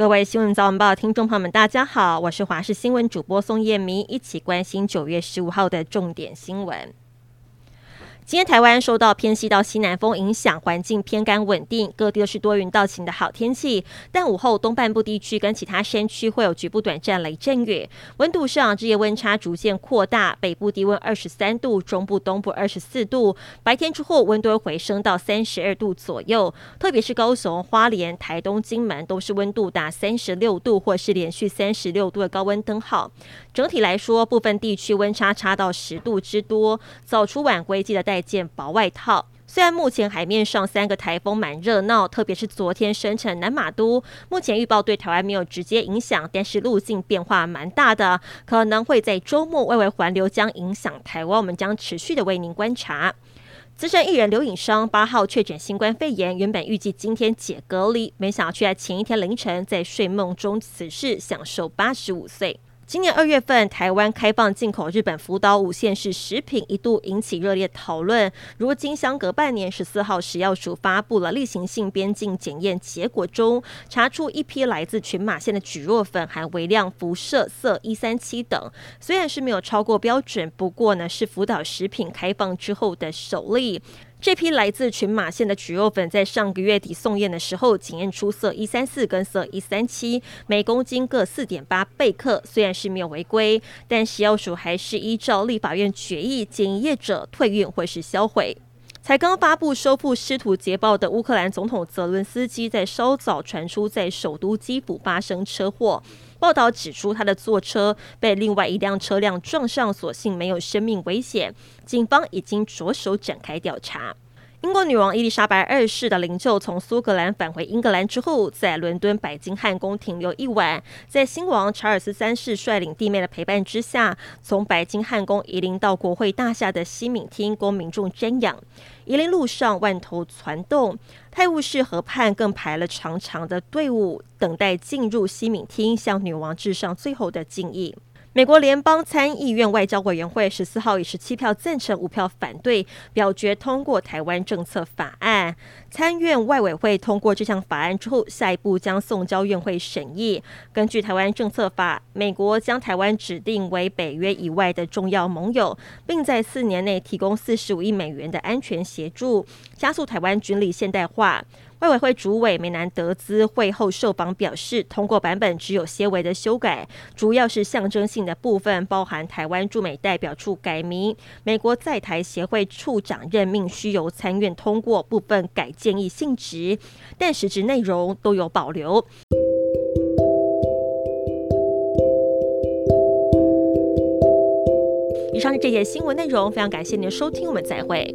各位新闻早晚报听众朋友们，大家好，我是华视新闻主播宋燕明，一起关心九月十五号的重点新闻。今天台湾受到偏西到西南风影响，环境偏干稳定，各地都是多云到晴的好天气。但午后东半部地区跟其他山区会有局部短暂雷阵雨。温度上，日夜温差逐渐扩大，北部低温二十三度，中部东部二十四度。白天之后温度回升到三十二度左右，特别是高雄、花莲、台东、金门都是温度达三十六度或是连续三十六度的高温灯号。整体来说，部分地区温差差到十度之多，早出晚归记得带件薄外套。虽然目前海面上三个台风蛮热闹，特别是昨天生成南马都，目前预报对台湾没有直接影响，但是路径变化蛮大的，可能会在周末外围环流将影响台湾，我们将持续的为您观察。资深艺人刘颖商八号确诊新冠肺炎，原本预计今天解隔离，没想到却在前一天凌晨在睡梦中辞世，享寿八十五岁。今年二月份，台湾开放进口日本福岛五县市食品，一度引起热烈讨论。如今相隔半年，十四号食药署发布了例行性边境检验结果中，查出一批来自群马县的蒟蒻粉含微量辐射色一三七等，虽然是没有超过标准，不过呢是福岛食品开放之后的首例。这批来自群马县的蒟蒻粉，在上个月底送验的时候，检验出色一三四跟色一三七，每公斤各四点八贝克。虽然是没有违规，但食药署还是依照立法院决议，检验者退运或是销毁。才刚发布收复失土捷报的乌克兰总统泽伦斯基，在稍早传出在首都基辅发生车祸。报道指出，他的坐车被另外一辆车辆撞上，所幸没有生命危险。警方已经着手展开调查。英国女王伊丽莎白二世的灵柩从苏格兰返回英格兰之后，在伦敦白金汉宫停留一晚，在新王查尔斯三世率领弟妹的陪伴之下，从白金汉宫移灵到国会大厦的西敏厅供民众瞻仰。移灵路上万头攒动，泰晤士河畔更排了长长的队伍，等待进入西敏厅，向女王致上最后的敬意。美国联邦参议院外交委员会十四号以十七票赞成、五票反对表决通过台湾政策法案。参院外委会通过这项法案之后，下一步将送交院会审议。根据台湾政策法，美国将台湾指定为北约以外的重要盟友，并在四年内提供四十五亿美元的安全协助，加速台湾军力现代化。外委会主委梅南德兹会后受访表示，通过版本只有些微的修改，主要是象征性的部分，包含台湾驻美代表处改名、美国在台协会处长任命需由参院通过，部分改建议性质，但实质内容都有保留。以上是这些新闻内容，非常感谢您的收听，我们再会。